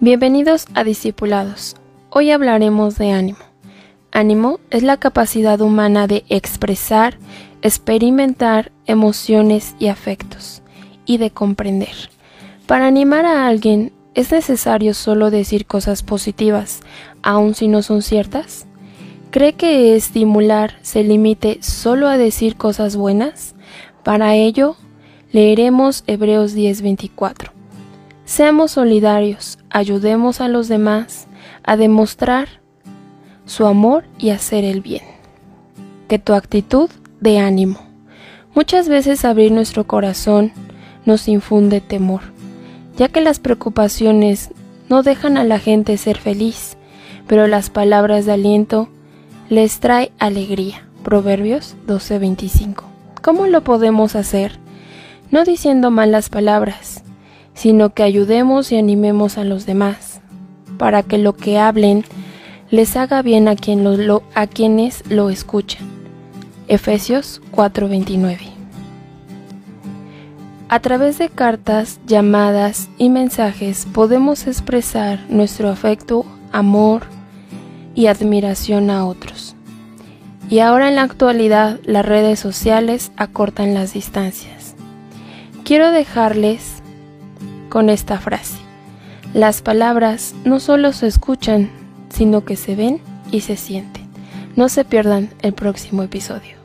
Bienvenidos a Discipulados. Hoy hablaremos de ánimo. Ánimo es la capacidad humana de expresar, experimentar emociones y afectos, y de comprender. Para animar a alguien, ¿es necesario solo decir cosas positivas, aun si no son ciertas? ¿Cree que estimular se limite solo a decir cosas buenas? Para ello, leeremos Hebreos 10:24. Seamos solidarios, ayudemos a los demás a demostrar su amor y hacer el bien. Que tu actitud de ánimo. Muchas veces abrir nuestro corazón nos infunde temor, ya que las preocupaciones no dejan a la gente ser feliz, pero las palabras de aliento les trae alegría. Proverbios 12:25. ¿Cómo lo podemos hacer? No diciendo malas palabras, sino que ayudemos y animemos a los demás, para que lo que hablen les haga bien a, quienes lo escuchan. Efesios 4:29 A través de cartas, llamadas y mensajes podemos expresar nuestro afecto, amor y admiración a otros. Y ahora en la actualidad las redes sociales acortan las distancias. Quiero dejarles con esta frase. Las palabras no solo se escuchan, sino que se ven y se sienten. No se pierdan el próximo episodio.